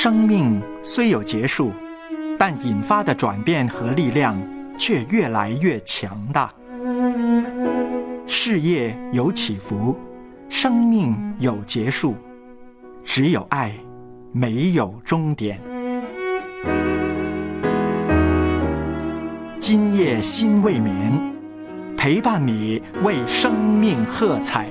生命虽有结束，但引发的转变和力量却越来越强大。事业有起伏，生命有结束，只有爱，没有终点。今夜心未眠，陪伴你为生命喝彩。